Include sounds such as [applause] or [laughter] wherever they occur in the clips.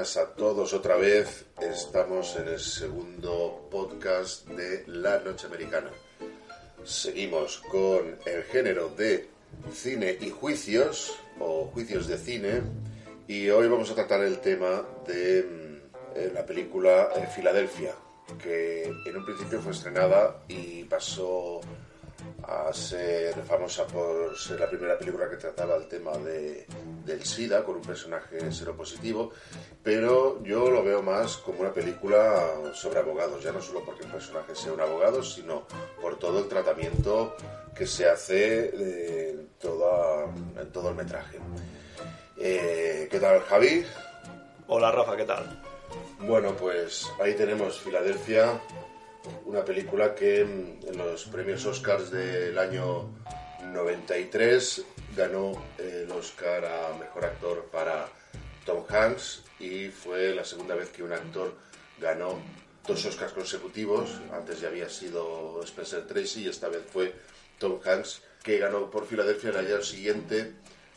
buenas a todos otra vez. Estamos en el segundo podcast de La Noche Americana. Seguimos con el género de cine y juicios, o juicios de cine, y hoy vamos a tratar el tema de mm, la película eh, Filadelfia, que en un principio fue estrenada y pasó a ser famosa por ser la primera película que trataba el tema de, del SIDA con un personaje seropositivo, pero yo lo veo más como una película sobre abogados, ya no solo porque el personaje sea un abogado, sino por todo el tratamiento que se hace en, toda, en todo el metraje. Eh, ¿Qué tal, Javi? Hola, Rafa, ¿qué tal? Bueno, pues ahí tenemos Filadelfia, una película que en los premios Oscars del año 93 ganó el Oscar a Mejor Actor para Tom Hanks y fue la segunda vez que un actor ganó dos Oscars consecutivos. Antes ya había sido Spencer Tracy y esta vez fue Tom Hanks que ganó por Filadelfia el año siguiente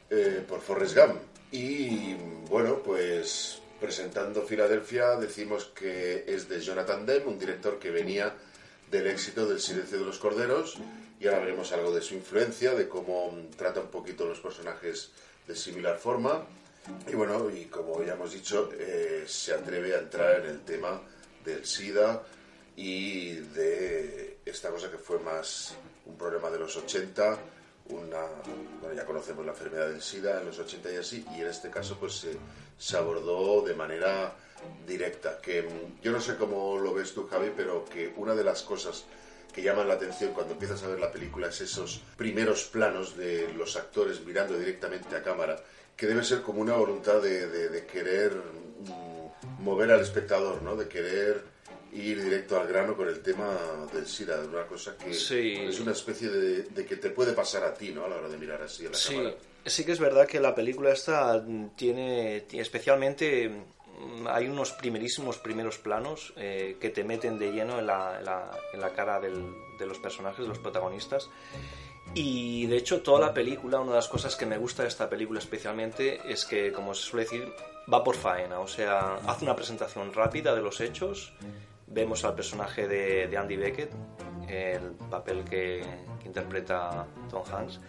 eh, por Forrest Gump. Y bueno, pues presentando Filadelfia, decimos que es de Jonathan Demme, un director que venía del éxito del Silencio de los Corderos, y ahora veremos algo de su influencia, de cómo trata un poquito los personajes de similar forma. Y bueno, y como ya hemos dicho, eh, se atreve a entrar en el tema del SIDA y de esta cosa que fue más un problema de los 80, una, bueno, ya conocemos la enfermedad del SIDA en los 80 y así, y en este caso pues se, se abordó de manera directa, que mm, yo no sé cómo lo ves tú Javi, pero que una de las cosas que llaman la atención cuando empiezas a ver la película es esos primeros planos de los actores mirando directamente a cámara, que debe ser como una voluntad de, de, de querer mm, mover al espectador, ¿no? De querer ir directo al grano con el tema del SIDA, de una cosa que Sí. es una especie de, de que te puede pasar a ti, ¿no? A la hora de mirar así a la Sí, cámara. Sí que es verdad que la película esta mm, tiene, especialmente, mm, hay unos primerísimos primeros planos eh, que te meten de lleno en la, en la- cara de los personajes, de los protagonistas. Y de hecho toda la película, una de las cosas que me gusta de esta película especialmente es que, como se suele decir, va por faena, o sea, hace una presentación rápida de los hechos, vemos al personaje de, Andy Beckett, el papel que interpreta Tom Hanks,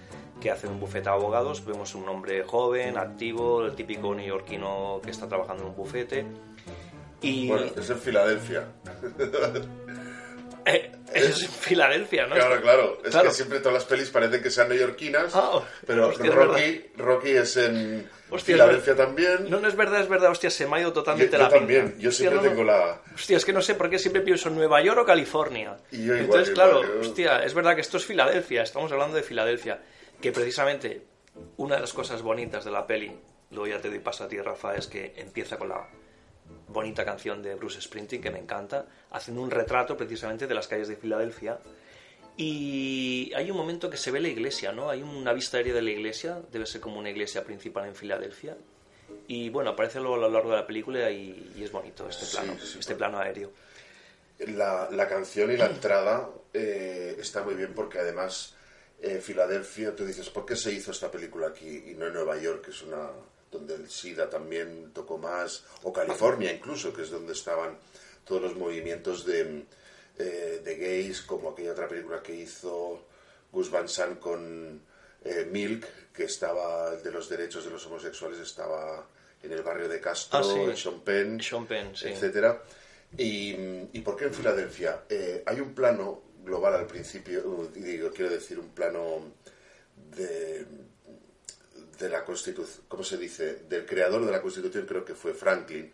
que hace un bufete de abogados, vemos un hombre joven, activo, el típico neoyorquino que está trabajando en un bufete. Y Bueno, es en Filadelfia. [laughs] eh, eso es en Filadelfia, ¿no? Claro, claro. Es Claro. que siempre todas las pelis parecen que sean neoyorquinas, Ah, pero hostia, es Rocky, Rocky es en Hostia, Filadelfia es también. No, no es verdad, es verdad, hostia, se me ha ido yo, totalmente yo la también, pinta. yo Hostia, siempre no, tengo la... Hostia, es que no sé por qué siempre pienso en Nueva York o California. Y yo igual, Entonces, igual, claro, yo- hostia, es verdad que esto es Filadelfia, estamos hablando de Filadelfia, que precisamente una de las cosas bonitas de la peli, luego ya te doy paso a ti, Rafa, es que empieza con la bonita canción de Bruce Springsteen, que me encanta, haciendo un retrato precisamente de las calles de Filadelfia. Y hay un momento que se ve la iglesia, ¿no? Hay una vista aérea de la iglesia, debe ser como una iglesia principal en Filadelfia. Y bueno, aparece luego a lo largo de la película y, y es bonito este Sí, plano, sí, este plano aéreo. La, la canción y la entrada eh, está muy bien porque además eh, Filadelfia, tú dices, ¿por qué se hizo esta película aquí y no en Nueva York, que es una donde el SIDA también tocó más, o California incluso, que es donde estaban todos los movimientos de, eh, de gays, como aquella otra película que hizo Gus Van Sant con eh, Milk, que estaba, de los derechos de los homosexuales, estaba en el barrio de Castro, Ah, sí. en Sean Penn, sí. etcétera. Y, ¿Y por qué en Filadelfia? Eh, hay un plano global al principio, uh, y digo, quiero decir, un plano de, de la Constitución, ¿cómo se dice? Del creador de la Constitución, creo que fue Franklin,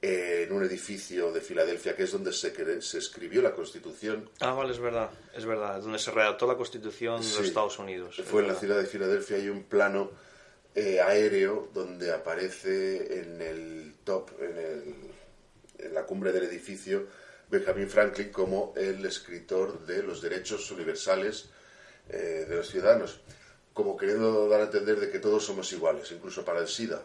eh, en un edificio de Filadelfia, que es donde se, cre- se escribió la Constitución. Ah, vale, es verdad, es verdad, donde se redactó la Constitución de los Estados Unidos. Fue en la ciudad de Filadelfia, hay un plano eh, aéreo donde aparece en el top, en, el- en la cumbre del edificio, Benjamin Franklin como el escritor de los derechos universales eh, de los ciudadanos, como queriendo dar a entender de que todos somos iguales, incluso para el SIDA.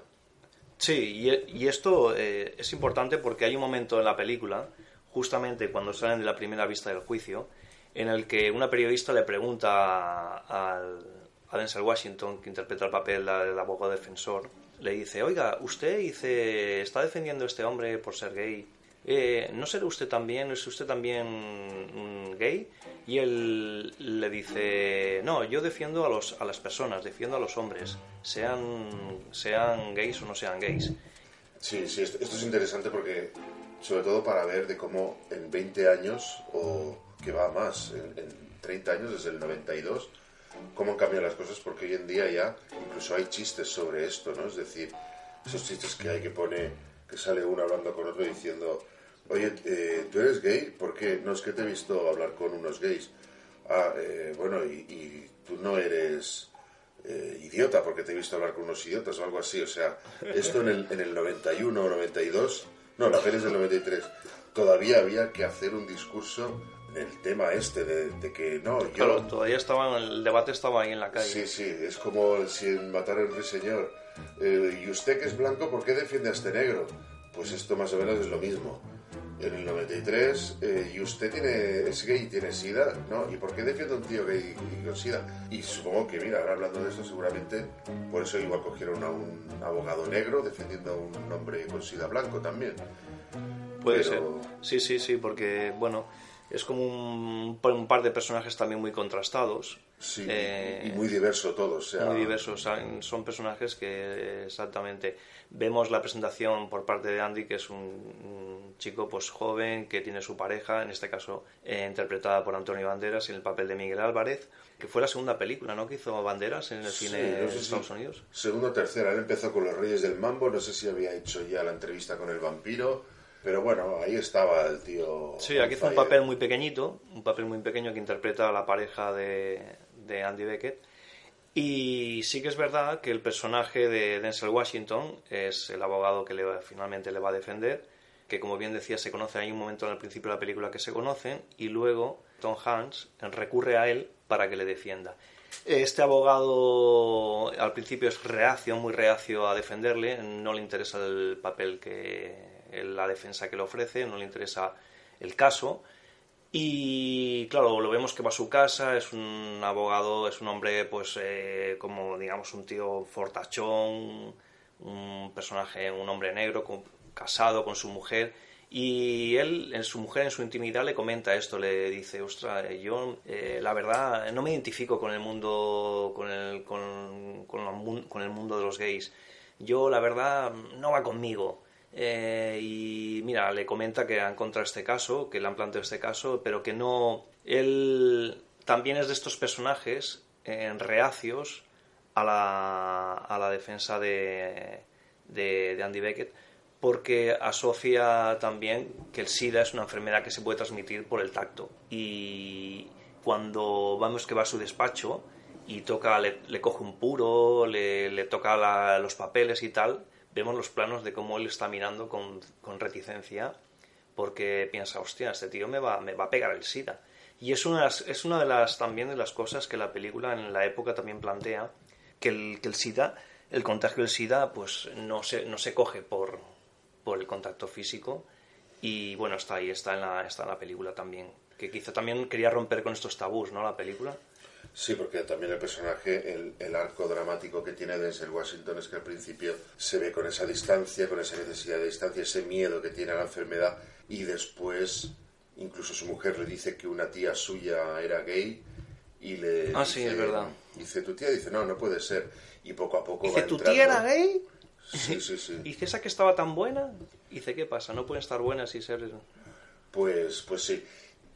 Sí, y, esto eh, es importante porque hay un momento en la película, justamente cuando salen de la primera vista del juicio, en el que una periodista le pregunta al- a Denzel Washington, que interpreta el papel del abogado defensor, le dice, oiga, usted dice, está defendiendo a este hombre por ser gay. Eh, ¿No será usted también, es usted también gay? Y él le dice, no, yo defiendo a, los, a las personas, defiendo a los hombres, sean, sean gays o no sean gays. Sí, sí, esto, es interesante porque, sobre todo para ver de cómo en 20 años, o que va más, en, en 30 años, desde el 92, cómo han cambiado las cosas, porque hoy en día ya incluso hay chistes sobre esto, ¿no? Es decir, esos chistes que hay que pone, que sale uno hablando con otro diciendo, oye, eh, ¿tú eres gay? ¿Por qué? No es que te he visto hablar con unos gays. Ah, eh, bueno, y, tú no eres eh, idiota porque te he visto hablar con unos idiotas o algo así. O sea, esto en el, en el 91 o 92, no, la peli es del 93, todavía había que hacer un discurso el tema este de, que no, yo... Claro, todavía estaba, el debate estaba ahí en la calle. Sí, sí, es como si Matar al Señor eh, ¿y usted que es blanco, por qué defiende a este negro? Pues esto más o menos es lo mismo. En el 93, eh, ¿y usted tiene, es gay y tiene sida? No, ¿y por qué defiende a un tío gay y con sida? Y supongo que, mira, ahora hablando de esto, seguramente por eso igual cogieron a un abogado negro defendiendo a un hombre con sida blanco también. Puede ser. Sí, sí, sí, porque, bueno, es como un, un, par de personajes también muy contrastados. Sí, y eh, muy diverso todos. Muy diversos. Son personajes que exactamente vemos la presentación por parte de Andy, que es un, chico pues joven que tiene su pareja, en este caso eh, interpretada por Antonio Banderas en el papel de Miguel Álvarez, que fue la segunda película ¿no? que hizo Banderas en el cine de Estados Unidos. Segunda o tercera. Él empezó con Los Reyes del Mambo, no sé si había hecho ya la entrevista con el vampiro pero bueno, ahí estaba el tío. Sí, aquí hace un papel muy pequeñito, un papel muy pequeño que interpreta a la pareja de, de Andy Beckett. Y sí que es verdad que el personaje de Denzel Washington es el abogado que le, finalmente le va a defender, que como bien decía se conoce, hay un momento en el principio de la película que se conocen y luego Tom Hanks recurre a él para que le defienda. Este abogado al principio es reacio, muy reacio a defenderle, no le interesa el papel que la defensa que le ofrece, no le interesa el caso. Y claro, lo vemos que va a su casa, es un abogado, es un hombre, pues, eh, como digamos, un tío fortachón, un personaje, un hombre negro, casado con su mujer. Y él, en su mujer, en su intimidad, le comenta esto, le dice, ostras, yo eh, la verdad no me identifico con el mundo, con el, con, con el mundo de los gays. Yo, la verdad, no va conmigo. Eh, y le comenta que ha encontrado este caso, que le han planteado este caso, pero que no. Él también es de estos personajes en eh, reacios a la, a la defensa de, de, Andy Beckett, porque asocia también que el SIDA es una enfermedad que se puede transmitir por el tacto. Y cuando vamos que va a su despacho y toca, le, coge un puro, le, le toca los papeles y tal, vemos los planos de cómo él está mirando con, con reticencia porque piensa, hostia, este tío me va, me va a pegar el SIDA. Y es una, es una de las también de las cosas que la película en la época también plantea, que el, que el SIDA, el contagio del SIDA, pues no se, no se coge por, por el contacto físico. Y bueno, está ahí, está en la, está en la película también. Que quizá también quería romper con estos tabús, ¿no? La película. Sí, porque también el personaje, el, arco dramático que tiene Denzel Washington es que al principio se ve con esa distancia, con esa necesidad de distancia, ese miedo que tiene a la enfermedad y después incluso su mujer le dice que una tía suya era gay y le ah sí es verdad. dice tu tía dice no no puede ser y poco a poco dice tu tía era gay sí sí sí. Dice esa que estaba tan buena dice qué pasa no pueden estar buenas y ser pues pues sí.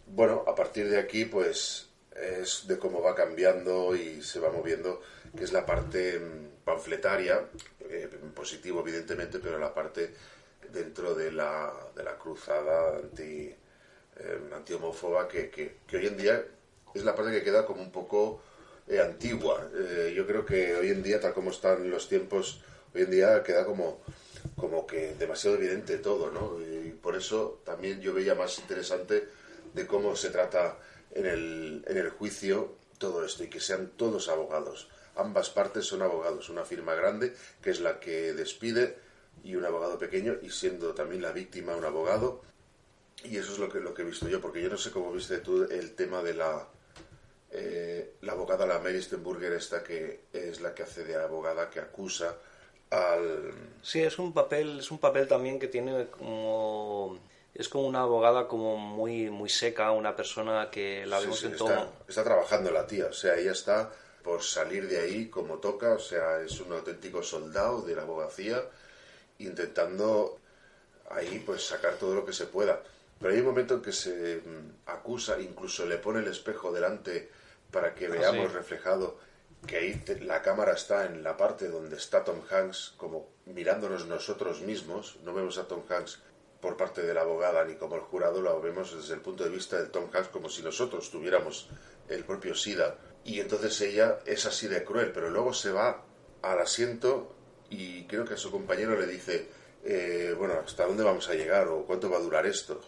Bueno a partir de aquí pues es de cómo va cambiando y se va moviendo, que es la parte mm, panfletaria, eh, positivo evidentemente, pero la parte dentro de la, de la cruzada anti, eh, antihomófoba que, que, hoy en día es la parte que queda como un poco eh, antigua. Eh, yo creo que hoy en día, tal como están los tiempos, hoy en día queda como, como que demasiado evidente todo, ¿no? Y por eso también yo veía más interesante de cómo se trata en el, en el juicio todo esto y que sean todos abogados. Ambas partes son abogados, una firma grande que es la que despide y un abogado pequeño y siendo también la víctima un abogado. Y eso es lo que, lo que he visto yo, porque yo no sé cómo viste tú el tema de la, eh, la abogada, la Mary Stenburger, esta que es la que hace de abogada que acusa al... Sí, es un papel, es un papel también que tiene como es como una abogada como muy muy seca, una persona que la vemos en todo. Está, trabajando la tía, o sea, ella está por salir de ahí como toca, o sea, es un auténtico soldado de la abogacía intentando ahí pues sacar todo lo que se pueda. Pero hay un momento en que se mm, acusa, incluso le pone el espejo delante para que ah, veamos reflejado que ahí la cámara está en la parte donde está Tom Hanks, como mirándonos nosotros mismos, no vemos a Tom Hanks por parte de la abogada ni como el jurado, lo vemos desde el punto de vista de Tom Hanks como si nosotros tuviéramos el propio SIDA. Y entonces ella es así de cruel, pero luego se va al asiento y creo que a su compañero le dice, eh, bueno, ¿hasta dónde vamos a llegar o cuánto va a durar esto?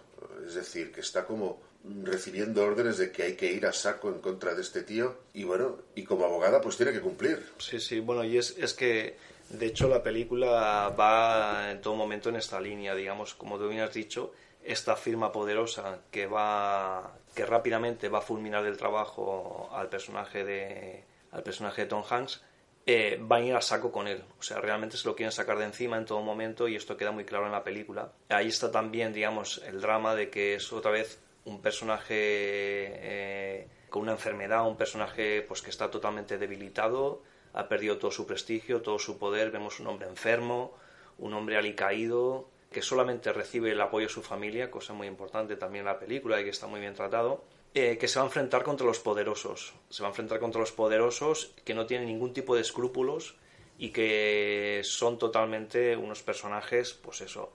Es decir, que está como recibiendo órdenes de que hay que ir a saco en contra de este tío y bueno, y como abogada pues tiene que cumplir. Sí, sí, bueno, y es, es que de hecho la película va en todo momento en esta línea, digamos, como tú bien has dicho, esta firma poderosa que va que rápidamente va a fulminar el trabajo al personaje de al personaje de Tom Hanks eh, van a ir a saco con él. O sea, realmente se lo quieren sacar de encima en todo momento y esto queda muy claro en la película. Ahí está también, digamos, el drama de que es otra vez un personaje eh, con una enfermedad, un personaje pues que está totalmente debilitado, ha perdido todo su prestigio, todo su poder. Vemos un hombre enfermo, un hombre alicaído, que solamente recibe el apoyo de su familia, cosa muy importante también en la película y que está muy bien tratado eh, que se va a enfrentar contra los poderosos. Se va a enfrentar contra los poderosos que no tienen ningún tipo de escrúpulos y que son totalmente unos personajes, pues eso,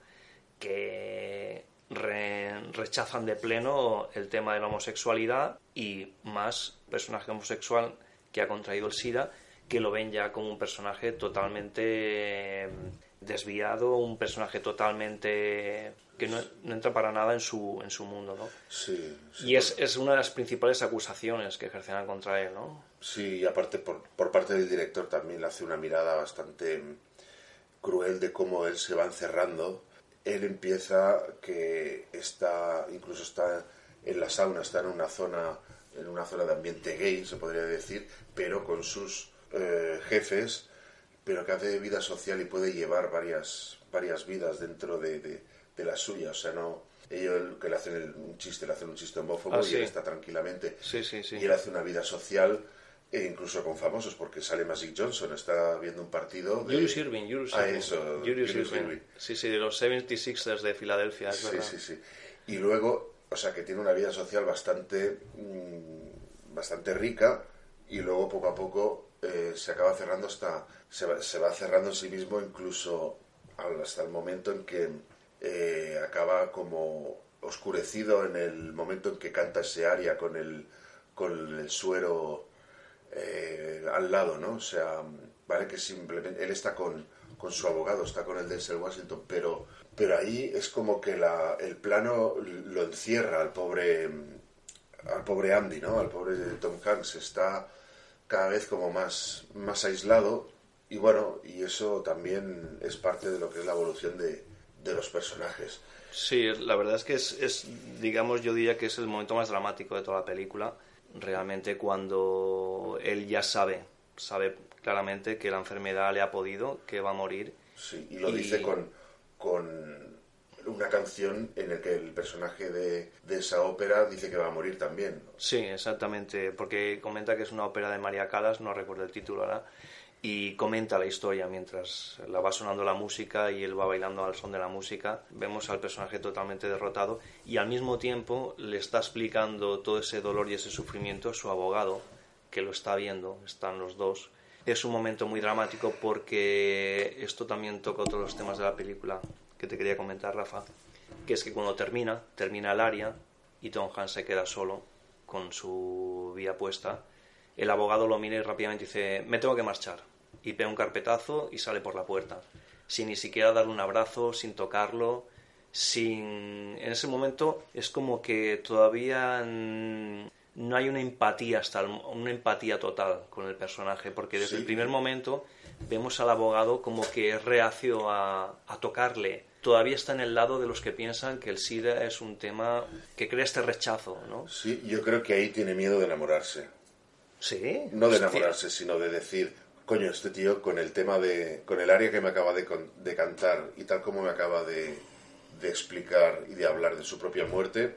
que rechazan de pleno el tema de la homosexualidad y más personaje homosexual que ha contraído el SIDA, que lo ven ya como un personaje totalmente desviado, un personaje totalmente que no, entra para nada en su, en su mundo, ¿no? Sí. y es, es, una de las principales acusaciones que ejercerán contra él, ¿no? Sí, y aparte por, por parte del director también le hace una mirada bastante cruel de cómo él se va encerrando. Él empieza que está, incluso está en la sauna, está en una zona, en una zona de ambiente gay, se podría decir, pero con sus eh, jefes pero que hace vida social y puede llevar varias, varias vidas dentro de, de, la suya. O sea, no. Ellos que le hacen un chiste, le hacen un chiste homófobo ah, y él está tranquilamente. Sí, sí, sí. Y él hace una vida social e incluso con famosos, porque sale Magic Johnson, está viendo un partido de... Julius Irving, Julius ah, eso, Julius, Irving. Sí, sí, de los 76ers de Filadelfia, sí, Sí, sí, Y luego, o sea, que tiene una vida social bastante, mm, bastante rica y luego poco a poco eh, se acaba cerrando hasta se va, se va, cerrando en sí mismo incluso hasta el momento en que eh, acaba como oscurecido en el momento en que canta ese aria con el con el suero eh, al lado no o sea vale que simplemente él está con, con su abogado está con el Denzel Washington pero pero ahí es como que la, el plano lo encierra al pobre al pobre Andy no al pobre Tom Hanks está cada vez como más, más aislado y bueno, y eso también es parte de lo que es la evolución de, de los personajes. Sí, la verdad es que es, es, digamos, yo diría que es el momento más dramático de toda la película, realmente cuando él ya sabe, sabe claramente que la enfermedad le ha podido, que va a morir. Sí, y lo dice con, con una canción en la que el personaje de, de, esa ópera dice que va a morir también. Sí, exactamente, porque comenta que es una ópera de María Calas, no recuerdo el título ahora, y comenta la historia mientras la va sonando la música y él va bailando al son de la música. Vemos al personaje totalmente derrotado y al mismo tiempo le está explicando todo ese dolor y ese sufrimiento a su abogado, que lo está viendo, están los dos. Es un momento muy dramático porque esto también toca otros los temas de la película que te quería comentar, Rafa, que es que cuando termina, termina el área y Tom Hanks se queda solo con su vía puesta, el abogado lo mira y rápidamente dice, me tengo que marchar. Y pega un carpetazo y sale por la puerta, sin ni siquiera darle un abrazo, sin tocarlo, sin... En ese momento es como que todavía no hay una empatía hasta una empatía total con el personaje, porque desde el primer momento vemos al abogado como que es reacio a, a tocarle todavía está en el lado de los que piensan que el SIDA es un tema que crea este rechazo, ¿no? Sí, yo creo que ahí tiene miedo de enamorarse. Sí. No de enamorarse, sino de decir, coño, este tío con el tema de, con el área que me acaba de, cantar y tal como me acaba de, de explicar y de hablar de su propia muerte,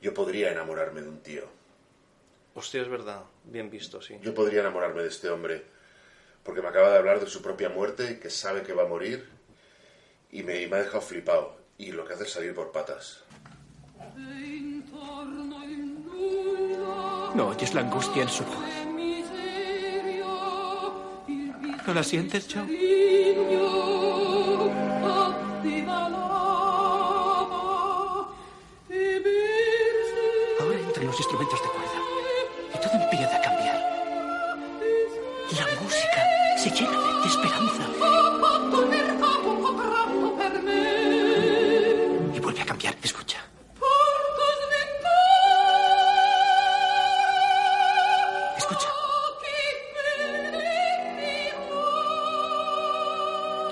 yo podría enamorarme de un tío. Hostia, es verdad. Bien visto, sí. Yo podría enamorarme de este hombre porque me acaba de hablar de su propia muerte, que sabe que va a morir y me, me ha dejado flipado. Y lo que hace es salir por patas. ¿No oyes la angustia en su voz? ¿No la sientes, Joe? Ahora entran los instrumentos de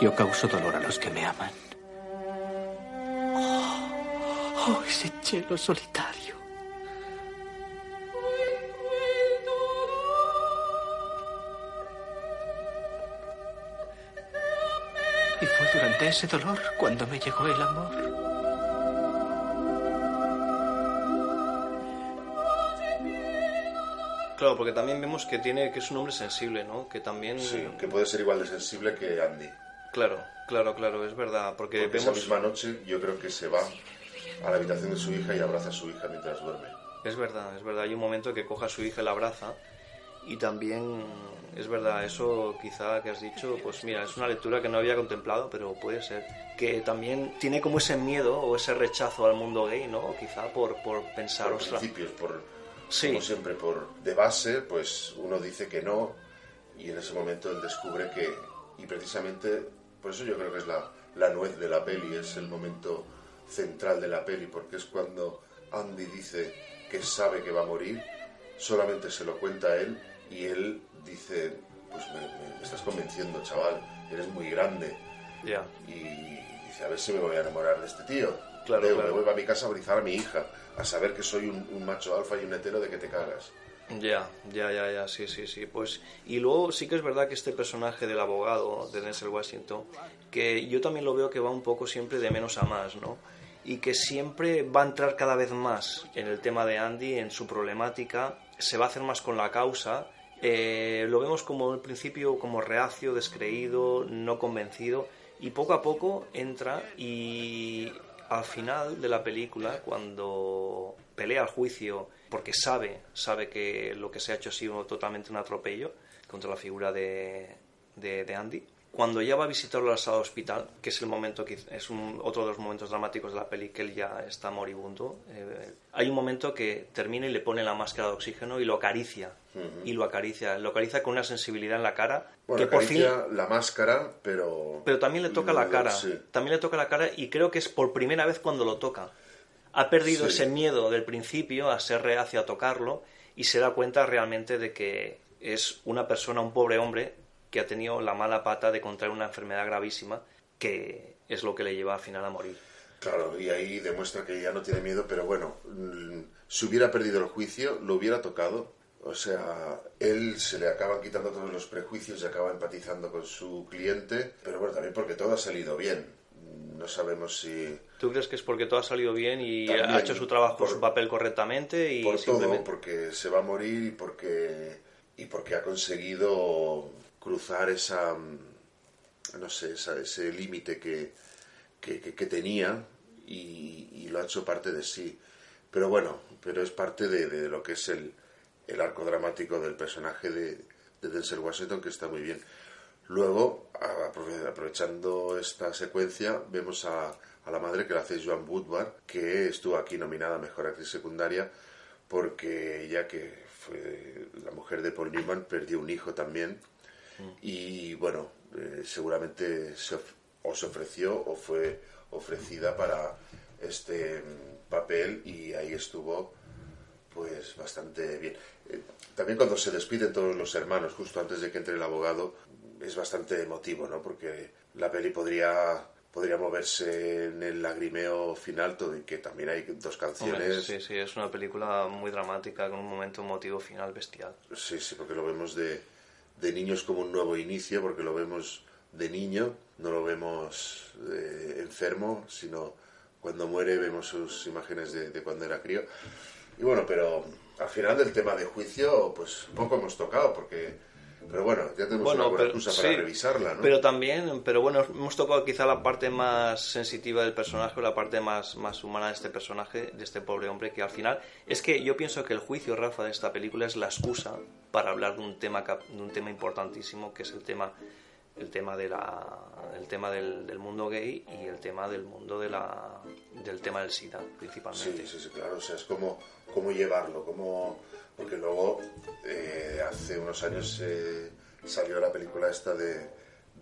Yo causo dolor a los que me aman. Oh, oh, ese cielo solitario. Y fue durante ese dolor cuando me llegó el amor. Claro, porque también vemos que tiene que es un hombre sensible, ¿no? Que también Sí, que puede ser igual de sensible que Andy. Claro, claro, claro, es verdad, porque, Porque esa vemos misma noche yo creo que se va a la habitación de su hija y abraza a su hija mientras duerme. Es verdad, es verdad. Hay un momento que coja a su hija y la abraza. Y también es verdad, eso quizá que has dicho, pues mira, es una lectura que no había contemplado, pero puede ser. Que también tiene como ese miedo o ese rechazo al mundo gay, ¿no? Quizá por, por pensar, Por principios, por, Sí. como siempre, por de base, pues uno dice que no y en ese momento él descubre que, y precisamente, por eso yo creo que es la, la nuez de la peli, es el momento central de la peli, porque es cuando Andy dice que sabe que va a morir, solamente se lo cuenta a él y él dice, pues me, me- me estás convenciendo, chaval, eres muy grande. Y dice, a ver si me voy a enamorar de este tío. Claro. Me voy a mi casa a brizar a mi hija, a saber que soy un, un macho alfa y un hetero de que te cagas. Ya, ya, ya, ya, sí, sí, sí. Pues, y luego sí que es verdad que este personaje del abogado de Denzel Washington, que yo también lo veo que va un poco siempre de menos a más, ¿no? Y que siempre va a entrar cada vez más en el tema de Andy, en su problemática, se va a hacer más con la causa. Eh, lo vemos como al principio como reacio, descreído, no convencido, y poco a poco entra y al final de la película, cuando pelea al juicio, porque sabe, sabe que lo que se ha hecho ha sido totalmente un atropello contra la figura de, de, de Andy, cuando ya va a visitarlo al hospital, que es el momento que es un- otro de los momentos dramáticos de la peli, que él ya está moribundo, eh, hay un momento que termina y le pone la máscara de oxígeno y lo acaricia, y lo acaricia, lo acaricia con una sensibilidad en la cara, Bueno, que por fin la máscara, pero... pero también le toca la lo- cara. sí. También le toca la cara y creo que es por primera vez cuando lo toca. Ha perdido Sí. ese miedo del principio a ser reacio a tocarlo y se da cuenta realmente de que es una persona, un pobre hombre, que ha tenido la mala pata de contraer una enfermedad gravísima que es lo que le lleva al final a morir. Claro, y ahí demuestra que ya no tiene miedo, pero bueno, mm, si hubiera perdido el juicio, lo hubiera tocado. O sea, él se le acaban quitando todos los prejuicios y acaba empatizando con su cliente, pero bueno, también porque todo ha salido bien. No sabemos si ¿Tú crees que es porque todo ha salido bien y También, ha hecho su trabajo, por- su papel correctamente y por todo, porque se va a morir y porque y porque ha conseguido cruzar esa mm, no sé esa- ese límite que, que, que- que tenía y, y lo ha hecho parte de sí. Pero bueno pero es parte de, de lo que es el, el arco dramático del personaje de, de Denzel Washington que está muy bien luego aprovechando esta secuencia vemos a, a la madre que la hace Joan Woodward que estuvo aquí nominada a mejor actriz secundaria porque ella que fue la mujer de Paul Newman perdió un hijo también. Y bueno eh, seguramente se o se ofreció o fue ofrecida para este mm, papel y ahí estuvo pues bastante bien. Eh, también cuando se despiden todos los hermanos justo antes de que entre el abogado es bastante emotivo no porque la peli podría podría moverse en el lagrimeo final todo y que también hay dos Hombre, canciones sí, sí, es una película muy dramática con un momento emotivo final bestial. Sí, sí, porque lo vemos de, de niños como un nuevo inicio, porque lo vemos de niño, no lo vemos eh, enfermo, sino cuando muere vemos sus imágenes de, de cuando era crío. Y bueno, pero al final del tema de juicio, pues poco hemos tocado, porque pero bueno, ya tenemos Bueno, una buena pero- excusa para revisarla, ¿no? Pero también, pero bueno, hemos tocado quizá la parte más sensitiva del personaje, o la parte más, más humana de este personaje, de este pobre hombre, que al final es que yo pienso que el juicio, Rafa, de esta película es la excusa para hablar de un tema, de un tema importantísimo, que es el tema, el tema de la, el tema del, del mundo gay y el tema del mundo de la, del tema del SIDA, principalmente. Sí, sí, sí, claro. O sea, es como cómo llevarlo, cómo... Porque luego, eh, hace unos años eh, salió la película esta de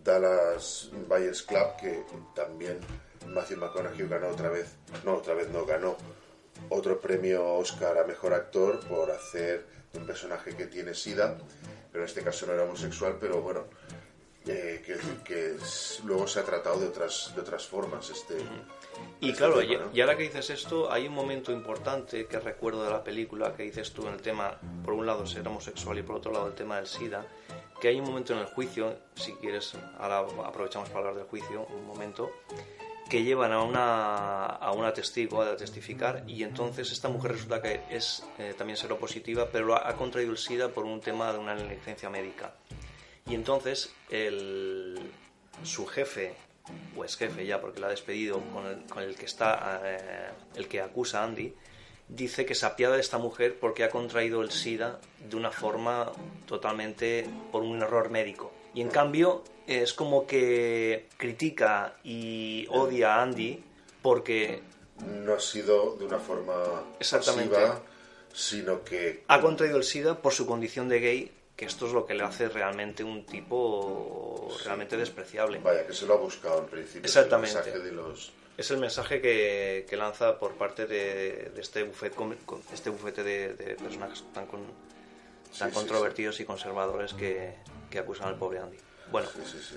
Dallas Buyers Club, que también Matthew McConaughey ganó otra vez, no, otra vez no, ganó otro premio Oscar a Mejor Actor por hacer un personaje que tiene SIDA, pero en este caso no era homosexual, pero bueno, eh, que es- luego se ha tratado de otras, de otras formas este... Y este claro, tema, y, ¿no? y ahora que dices esto, hay un momento importante que recuerdo de la película que dices tú en el tema, por un lado ser homosexual y por otro lado el tema del SIDA, que hay un momento en el juicio, si quieres, ahora aprovechamos para hablar del juicio, un momento, que llevan a una, a una testigo a testificar y entonces esta mujer resulta que es eh, también seropositiva, pero ha, ha contraído el SIDA por un tema de una negligencia médica. Y entonces el, su jefe, o ex jefe ya, porque la ha despedido, con el, con el que está, eh, el que acusa a Andy, dice que se apiada de esta mujer porque ha contraído el SIDA de una forma totalmente por un error médico. Y en cambio es como que critica y odia a Andy porque no ha sido de una forma Exactamente. pasiva, sino que ha contraído el SIDA por su condición de gay, que esto es lo que le hace realmente un tipo realmente despreciable. vaya que se lo ha buscado en principio es el Exactamente. mensaje de los Es el mensaje que, que lanza por parte de, de este, bufete, este bufete de, de personajes tan, con- tan sí, controvertidos y conservadores que, que acusan al pobre Andy. Bueno, sí, sí, sí.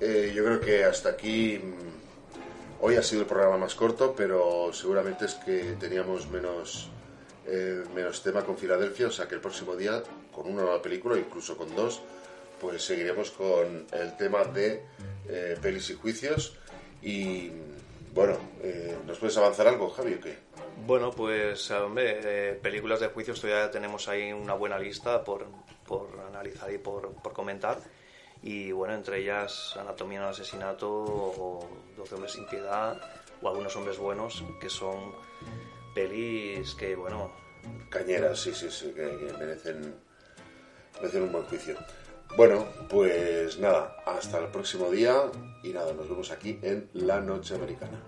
Eh, yo creo que hasta aquí mm, hoy ha sido el programa más corto pero seguramente es que teníamos menos eh, menos tema con Filadelfia o sea que el próximo día con una nueva película incluso con dos pues seguiremos con el tema de eh, pelis y juicios y bueno eh, ¿nos puedes avanzar algo Javi o qué? bueno pues hombre, eh, películas de juicios todavía tenemos ahí una buena lista por, por analizar y por, por comentar. Y bueno, entre ellas Anatomía de un asesinato o 12 hombres sin piedad o Algunos hombres buenos, que son pelis que, bueno, Cañeras, sí, sí, sí, que, que merecen, merecen un buen juicio. Bueno, pues nada, hasta el próximo día y nada, nos vemos aquí en La Noche Americana.